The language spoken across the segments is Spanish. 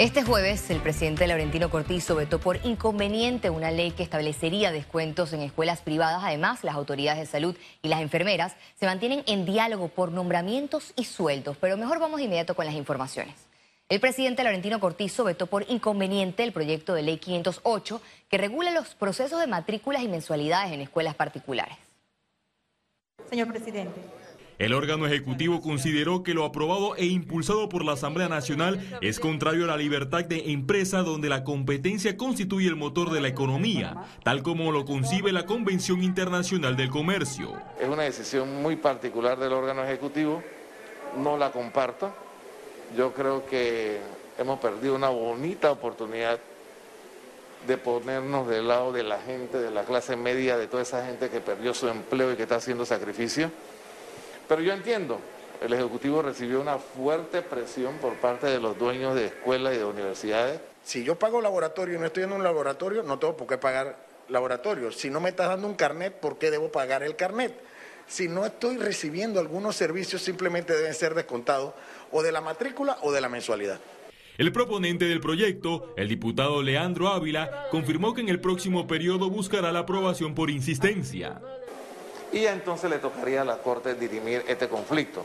Este jueves, el presidente Laurentino Cortizo vetó por inconveniente una ley que establecería descuentos en escuelas privadas. Además, las autoridades de salud y las enfermeras se mantienen en diálogo por nombramientos y sueldos. Pero mejor vamos de inmediato con las informaciones. El presidente Laurentino Cortizo vetó por inconveniente el proyecto de ley 508 que regula los procesos de matrículas y mensualidades en escuelas particulares. Señor presidente. El órgano ejecutivo consideró que lo aprobado e impulsado por la Asamblea Nacional es contrario a la libertad de empresa donde la competencia constituye el motor de la economía, tal como lo concibe la Convención Internacional del Comercio. Es una decisión muy particular del órgano ejecutivo, no la comparto. Yo creo que hemos perdido una bonita oportunidad de ponernos del lado de la gente, de la clase media, de toda esa gente que perdió su empleo y que está haciendo sacrificio. Pero yo entiendo, el Ejecutivo recibió una fuerte presión por parte de los dueños de escuelas y de universidades. Si yo pago laboratorio y no estoy en un laboratorio, no tengo por qué pagar laboratorio. Si no me estás dando un carnet, ¿por qué debo pagar el carnet? Si no estoy recibiendo algunos servicios, simplemente deben ser descontados o de la matrícula o de la mensualidad. El proponente del proyecto, el diputado Leandro Ávila, confirmó que en el próximo periodo buscará la aprobación por insistencia y entonces le tocaría a la Corte dirimir este conflicto.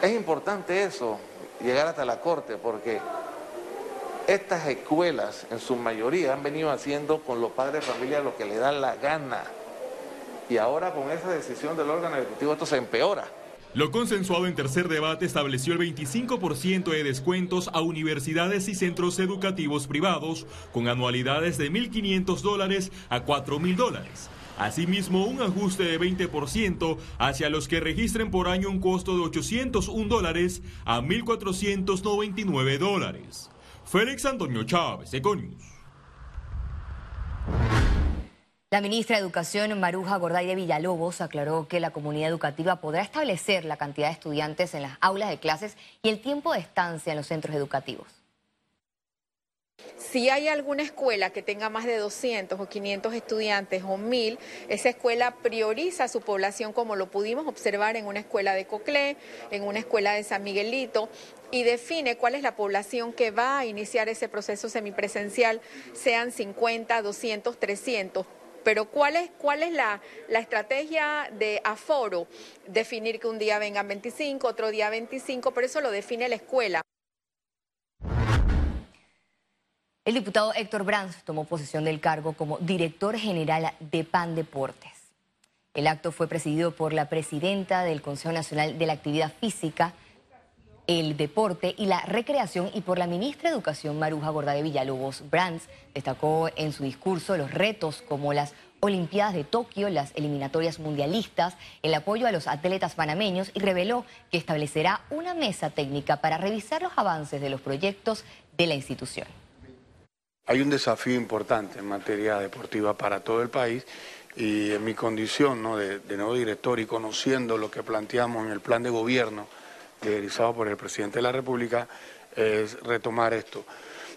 Es importante eso, llegar hasta la Corte, porque estas escuelas en su mayoría han venido haciendo con los padres de familia lo que le da la gana. Y ahora con esa decisión del órgano ejecutivo esto se empeora. Lo consensuado en tercer debate estableció el 25% de descuentos a universidades y centros educativos privados con anualidades de 1.500 dólares a 4.000 dólares Asimismo, un ajuste de 20% hacia los que registren por año un costo de 801 dólares a 1.499 dólares. Félix Antonio Chávez, Econius. La ministra de Educación, Maruja Gorday de Villalobos, aclaró que la comunidad educativa podrá establecer la cantidad de estudiantes en las aulas de clases y el tiempo de estancia en los centros educativos. Si hay alguna escuela que tenga más de 200 o 500 estudiantes o 1000, esa escuela prioriza su población como lo pudimos observar en una escuela de Coclé, en una escuela de San Miguelito, y define cuál es la población que va a iniciar ese proceso semipresencial, sean 50, 200, 300 pero ¿cuál es, cuál es la, la, estrategia de aforo? Definir que un día vengan 25, otro día 25, pero eso lo define la escuela. El diputado Héctor Brands tomó posesión del cargo como director general de PAN Deportes. El acto fue presidido por la presidenta del Consejo Nacional de la Actividad Física, el Deporte y la Recreación y por la ministra de Educación Maruja Gorda de Villalobos. Brands destacó en su discurso los retos como las Olimpiadas de Tokio, las eliminatorias mundialistas, el apoyo a los atletas panameños y reveló que establecerá una mesa técnica para revisar los avances de los proyectos de la institución. Hay un desafío importante en materia deportiva para todo el país y en mi condición de, nuevo director y conociendo lo que planteamos en el plan de gobierno realizado por el presidente de la República, es retomar esto.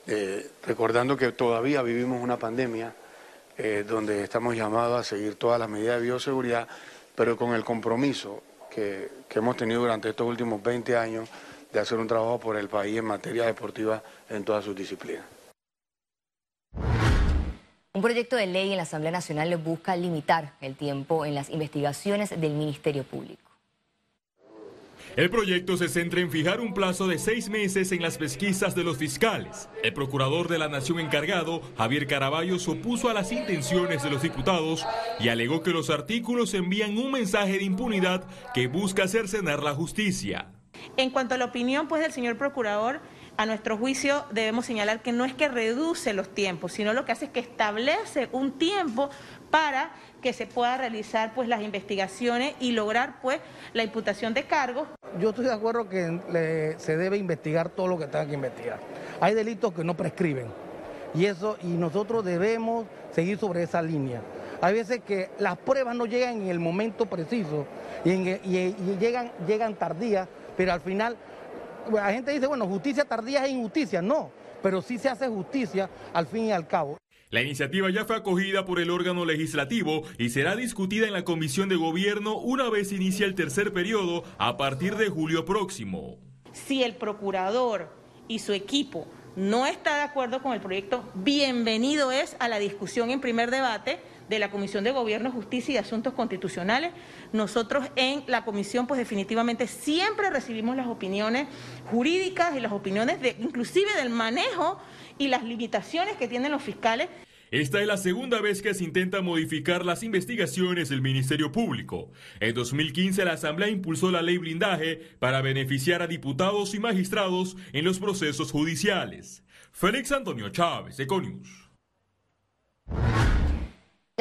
Eh, recordando que todavía vivimos una pandemia eh, donde estamos llamados a seguir todas las medidas de bioseguridad, pero con el compromiso que hemos tenido durante estos últimos 20 años de hacer un trabajo por el país en materia deportiva en todas sus disciplinas. Un proyecto de ley en la Asamblea Nacional busca limitar el tiempo en las investigaciones del Ministerio Público. El proyecto se centra en fijar un plazo de seis meses en las pesquisas de los fiscales. El procurador de la Nación encargado, Javier Caraballo, se opuso a las intenciones de los diputados y alegó que los artículos envían un mensaje de impunidad que busca cercenar la justicia. En cuanto a la opinión pues, del señor procurador, a nuestro juicio debemos señalar que no es que reduce los tiempos, sino lo que hace es que establece un tiempo para que se pueda realizar pues las investigaciones y lograr pues la imputación de cargos. Yo estoy de acuerdo que se debe investigar todo lo que tenga que investigar. Hay delitos que no prescriben y eso y nosotros debemos seguir sobre esa línea. Hay veces que las pruebas no llegan en el momento preciso y, llegan, llegan tardías, pero al final la gente dice, bueno, justicia tardía es injusticia. No, pero sí se hace justicia al fin y al cabo. La iniciativa ya fue acogida por el órgano legislativo y será discutida en la Comisión de Gobierno una vez inicie el tercer periodo a partir de julio próximo. Si el procurador y su equipo no está de acuerdo con el proyecto, bienvenido es a la discusión en primer debate de la Comisión de Gobierno, Justicia y Asuntos Constitucionales. Nosotros en la comisión, pues definitivamente siempre recibimos las opiniones jurídicas y las opiniones de, inclusive del manejo y las limitaciones que tienen los fiscales. Esta es la segunda vez que se intenta modificar las investigaciones del Ministerio Público. En 2015 la Asamblea impulsó la ley blindaje para beneficiar a diputados y magistrados en los procesos judiciales. Félix Antonio Chávez, Econius.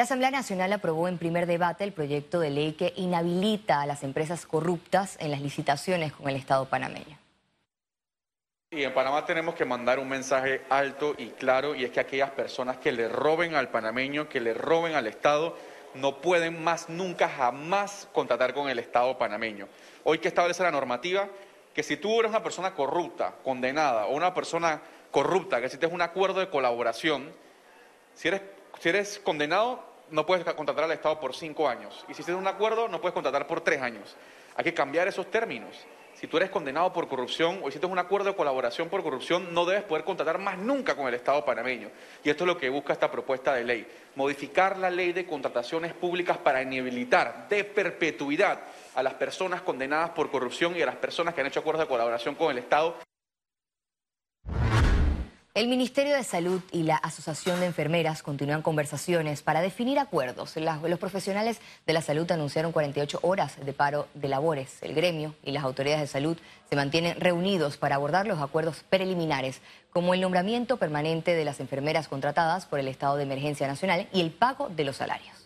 La Asamblea Nacional aprobó en primer debate el proyecto de ley que inhabilita a las empresas corruptas en las licitaciones con el Estado panameño. Y en Panamá tenemos que mandar un mensaje alto y claro, y es que aquellas personas que le roben al panameño, que le roben al Estado, no pueden más nunca jamás contratar con el Estado panameño. Hoy que establece la normativa que si tú eres una persona corrupta, condenada, o una persona corrupta, que si tienes un acuerdo de colaboración, si eres, si eres condenado, no puedes contratar al Estado por cinco años. Y si tienes un acuerdo, no puedes contratar por tres años. Hay que cambiar esos términos si tú eres condenado por corrupción o hiciste un acuerdo de colaboración por corrupción, no debes poder contratar más nunca con el Estado panameño. Y esto es lo que busca esta propuesta de ley, modificar la ley de contrataciones públicas para inhabilitar de perpetuidad a las personas condenadas por corrupción y a las personas que han hecho acuerdos de colaboración con el Estado. El Ministerio de Salud y la Asociación de Enfermeras continúan conversaciones para definir acuerdos. los profesionales de la salud anunciaron 48 horas de paro de labores. El gremio y las autoridades de salud se mantienen reunidos para abordar los acuerdos preliminares, como el nombramiento permanente de las enfermeras contratadas por el estado de emergencia nacional y el pago de los salarios.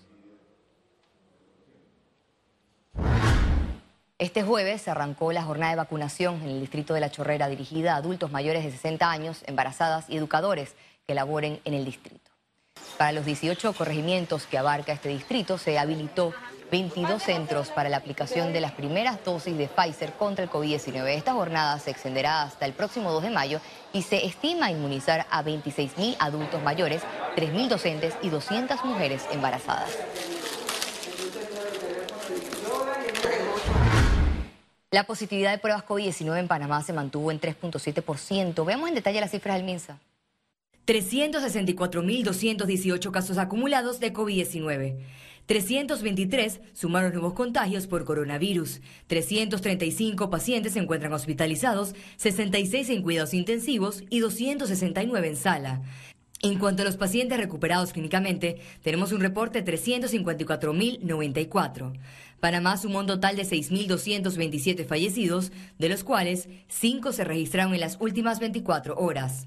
Este jueves se arrancó la jornada de vacunación en el distrito de La Chorrera dirigida a adultos mayores de 60 años, embarazadas y educadores que laboren en el distrito. Para los 18 corregimientos que abarca este distrito se habilitó 22 centros para la aplicación de las primeras dosis de Pfizer contra el COVID-19. Esta jornada se extenderá hasta el próximo 2 de mayo y se estima inmunizar a 26.000 adultos mayores, 3.000 docentes y 200 mujeres embarazadas. La positividad de pruebas COVID-19 en Panamá se mantuvo en 3.7%. Veamos en detalle las cifras del MINSA. 364.218 casos acumulados de COVID-19. 323 sumaron nuevos contagios por coronavirus. 335 pacientes se encuentran hospitalizados, 66 en cuidados intensivos y 269 en sala. En cuanto a los pacientes recuperados clínicamente, tenemos un reporte de 354.094. Panamá sumó un total de 6.227 fallecidos, de los cuales 5 se registraron en las últimas 24 horas.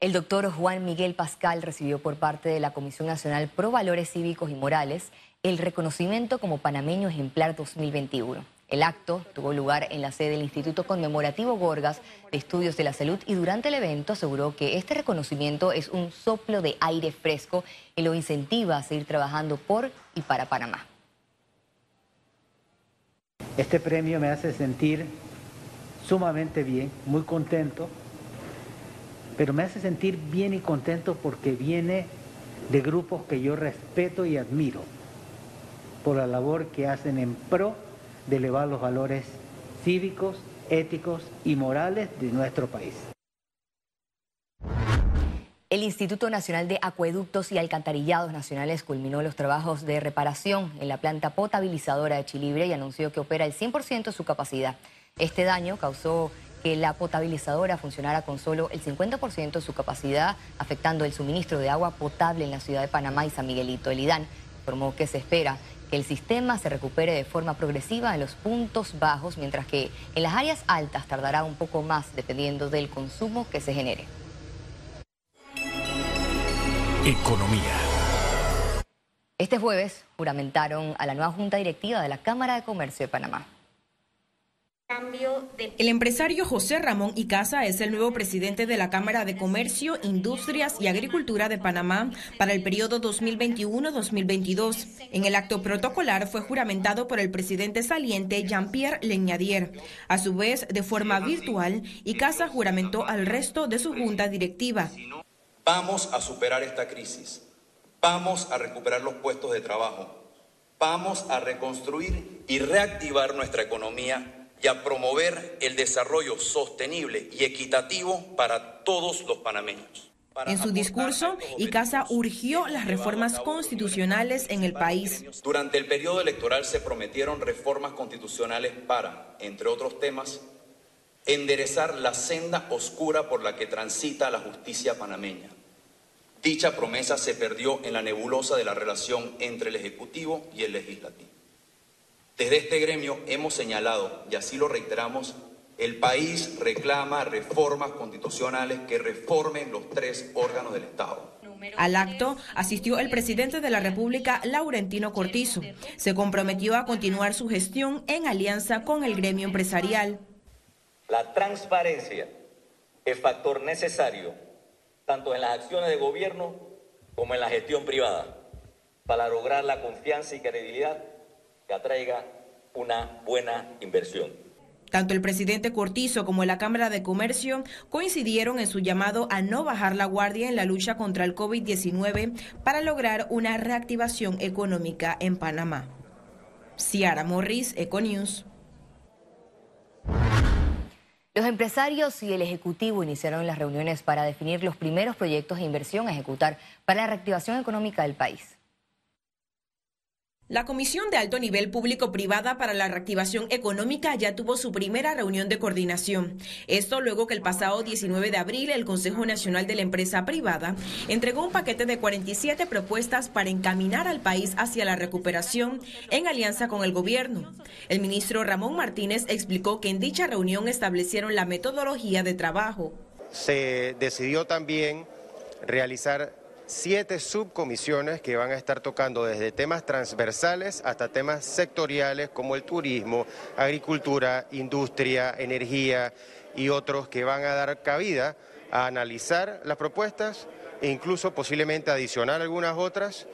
El doctor Juan Miguel Pascal recibió por parte de la Comisión Nacional Pro Valores Cívicos y Morales el reconocimiento como panameño ejemplar 2021. El acto tuvo lugar en la sede del Instituto Conmemorativo Gorgas de Estudios de la Salud y durante el evento aseguró que este reconocimiento es un soplo de aire fresco y lo incentiva a seguir trabajando por y para Panamá. Este premio me hace sentir sumamente bien, muy contento, pero me hace sentir bien y contento porque viene de grupos que yo respeto y admiro por la labor que hacen en pro de elevar los valores cívicos, éticos y morales de nuestro país. El Instituto Nacional de Acueductos y Alcantarillados Nacionales culminó los trabajos de reparación en la planta potabilizadora de Chilibre y anunció que opera el 100% de su capacidad. Este daño causó que la potabilizadora funcionara con solo el 50% de su capacidad, afectando el suministro de agua potable en la ciudad de Panamá y San Miguelito. El IDAN informó que se espera que el sistema se recupere de forma progresiva en los puntos bajos, mientras que en las áreas altas tardará un poco más dependiendo del consumo que se genere. Economía. Este jueves juramentaron a la nueva Junta Directiva de la Cámara de Comercio de Panamá. El empresario José Ramón Icaza es el nuevo presidente de la Cámara de Comercio, Industrias y Agricultura de Panamá para el periodo 2021-2022. En el acto protocolar fue juramentado por el presidente saliente Jean-Pierre Leñadier. A su vez, de forma virtual, Icaza juramentó al resto de su junta directiva. Vamos a superar esta crisis. Vamos a recuperar los puestos de trabajo. Vamos a reconstruir y reactivar nuestra economía y a promover el desarrollo sostenible y equitativo para todos los panameños. En su discurso, Icaza urgió las reformas constitucionales en el país. Durante el periodo electoral se prometieron reformas constitucionales para, entre otros temas, enderezar la senda oscura por la que transita la justicia panameña. Dicha promesa se perdió en la nebulosa de la relación entre el Ejecutivo y el Legislativo. Desde este gremio hemos señalado, y así lo reiteramos, el país reclama reformas constitucionales que reformen los tres órganos del Estado. Al acto asistió el presidente de la República, Laurentino Cortizo. Se comprometió a continuar su gestión en alianza con el gremio empresarial. La transparencia es factor necesario tanto en las acciones de gobierno como en la gestión privada para lograr la confianza y credibilidad que atraiga una buena inversión. Tanto el presidente Cortizo como la Cámara de Comercio coincidieron en su llamado a no bajar la guardia en la lucha contra el COVID-19 para lograr una reactivación económica en Panamá. Ciara Morris, Econews. Los empresarios y el Ejecutivo iniciaron las reuniones para definir los primeros proyectos de inversión a ejecutar para la reactivación económica del país. La Comisión de Alto Nivel Público-Privada para la Reactivación Económica ya tuvo su primera reunión de coordinación. Esto luego que el pasado 19 de abril el Consejo Nacional de la Empresa Privada entregó un paquete de 47 propuestas para encaminar al país hacia la recuperación en alianza con el gobierno. El ministro Ramón Martínez explicó que en dicha reunión establecieron la metodología de trabajo. Se decidió también realizar siete subcomisiones que van a estar tocando desde temas transversales hasta temas sectoriales como el turismo, agricultura, industria, energía y otros que van a dar cabida a analizar las propuestas e incluso posiblemente adicionar algunas otras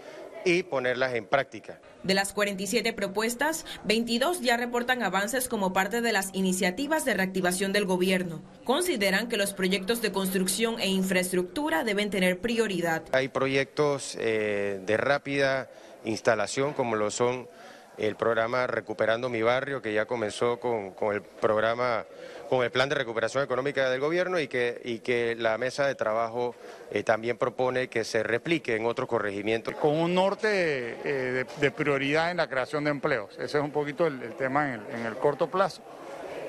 y ponerlas en práctica. De las 47 propuestas, 22 ya reportan avances como parte de las iniciativas de reactivación del gobierno. Consideran que los proyectos de construcción e infraestructura deben tener prioridad. Hay proyectos eh, de rápida instalación como lo son el programa Recuperando mi barrio, que ya comenzó con, con el programa con el plan de recuperación económica del gobierno y que, y que la mesa de trabajo eh, también propone que se replique en otros corregimientos. Con un norte eh, de, prioridad en la creación de empleos. Ese es un poquito el, tema en el, corto plazo.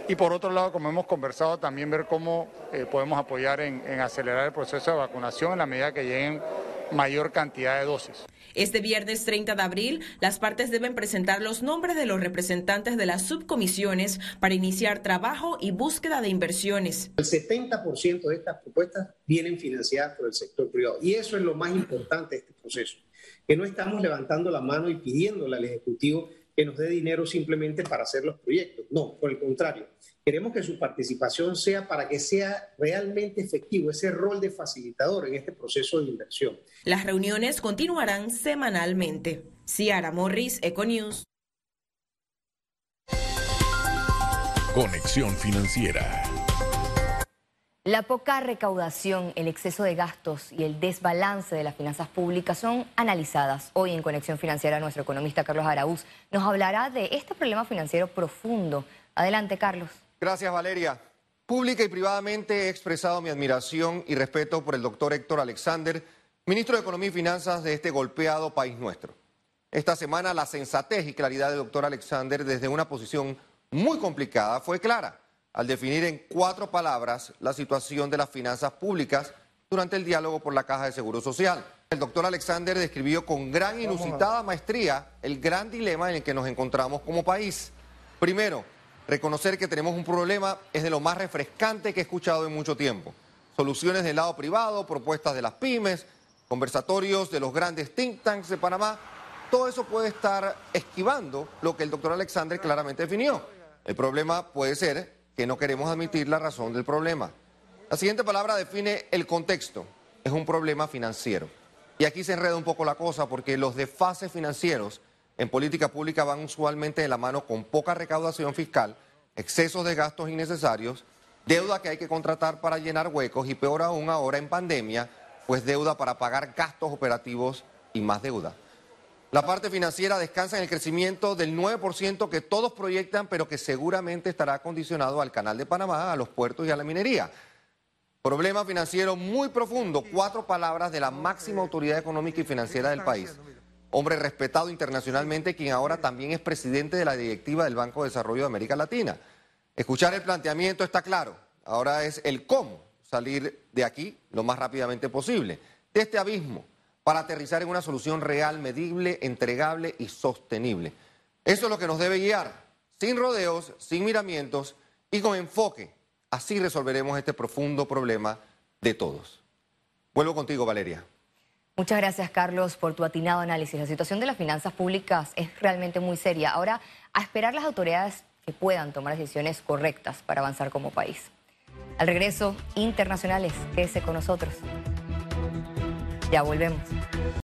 Y por otro lado, como hemos conversado, también ver cómo eh, podemos apoyar en, en acelerar el proceso de vacunación en la medida que lleguen mayor cantidad de dosis. Este viernes 30 de abril, las partes deben presentar los nombres de los representantes de las subcomisiones para iniciar trabajo y búsqueda de inversiones. El 70% de estas propuestas vienen financiadas por el sector privado y eso es lo más importante de este proceso, que no estamos levantando la mano y pidiéndole al Ejecutivo que nos dé dinero simplemente para hacer los proyectos. No, por el contrario, Queremos que su participación sea para que sea realmente efectivo ese rol de facilitador en este proceso de inversión. Las reuniones continuarán semanalmente. Ciara Morris, Econews. Conexión Financiera. La poca recaudación, el exceso de gastos y el desbalance de las finanzas públicas son analizadas. Hoy en Conexión Financiera nuestro economista Carlos Araúz nos hablará de este problema financiero profundo. Adelante, Carlos. Gracias, Valeria. Pública y privadamente he expresado mi admiración y respeto por el doctor Héctor Alexander, ministro de Economía y Finanzas de este golpeado país nuestro. Esta semana la sensatez y claridad del doctor Alexander desde una posición muy complicada fue clara al definir en cuatro palabras la situación de las finanzas públicas durante el diálogo por la Caja de Seguro Social. El doctor Alexander describió con gran inusitada maestría el gran dilema en el que nos encontramos como país. Primero, Reconocer que tenemos un problema es de lo más refrescante que he escuchado en mucho tiempo. Soluciones del lado privado, propuestas de las pymes, conversatorios de los grandes think tanks de Panamá, todo eso puede estar esquivando lo que el doctor Alexander claramente definió. El problema puede ser que no queremos admitir la razón del problema. La siguiente palabra define el contexto. Es un problema financiero. Y aquí se enreda un poco la cosa porque los desfases financieros en política pública van usualmente de la mano con poca recaudación fiscal, excesos de gastos innecesarios, deuda que hay que contratar para llenar huecos y peor aún ahora en pandemia, pues deuda para pagar gastos operativos y más deuda. La parte financiera descansa en el crecimiento del 9% que todos proyectan, pero que seguramente estará condicionado al Canal de Panamá, a los puertos y a la minería. Problema financiero muy profundo, cuatro palabras de la máxima autoridad económica y financiera del país. Hombre respetado internacionalmente, quien ahora también es presidente de la directiva del Banco de Desarrollo de América Latina. Escuchar el planteamiento está claro, ahora es el cómo salir de aquí lo más rápidamente posible, de este abismo, para aterrizar en una solución real, medible, entregable y sostenible. Eso es lo que nos debe guiar, sin rodeos, sin miramientos y con enfoque. Así resolveremos este profundo problema de todos. Vuelvo contigo, Valeria. Muchas gracias, Carlos, por tu atinado análisis. La situación de las finanzas públicas es realmente muy seria. Ahora, a esperar las autoridades que puedan tomar decisiones correctas para avanzar como país. Al regreso, internacionales, quédese con nosotros. Ya volvemos.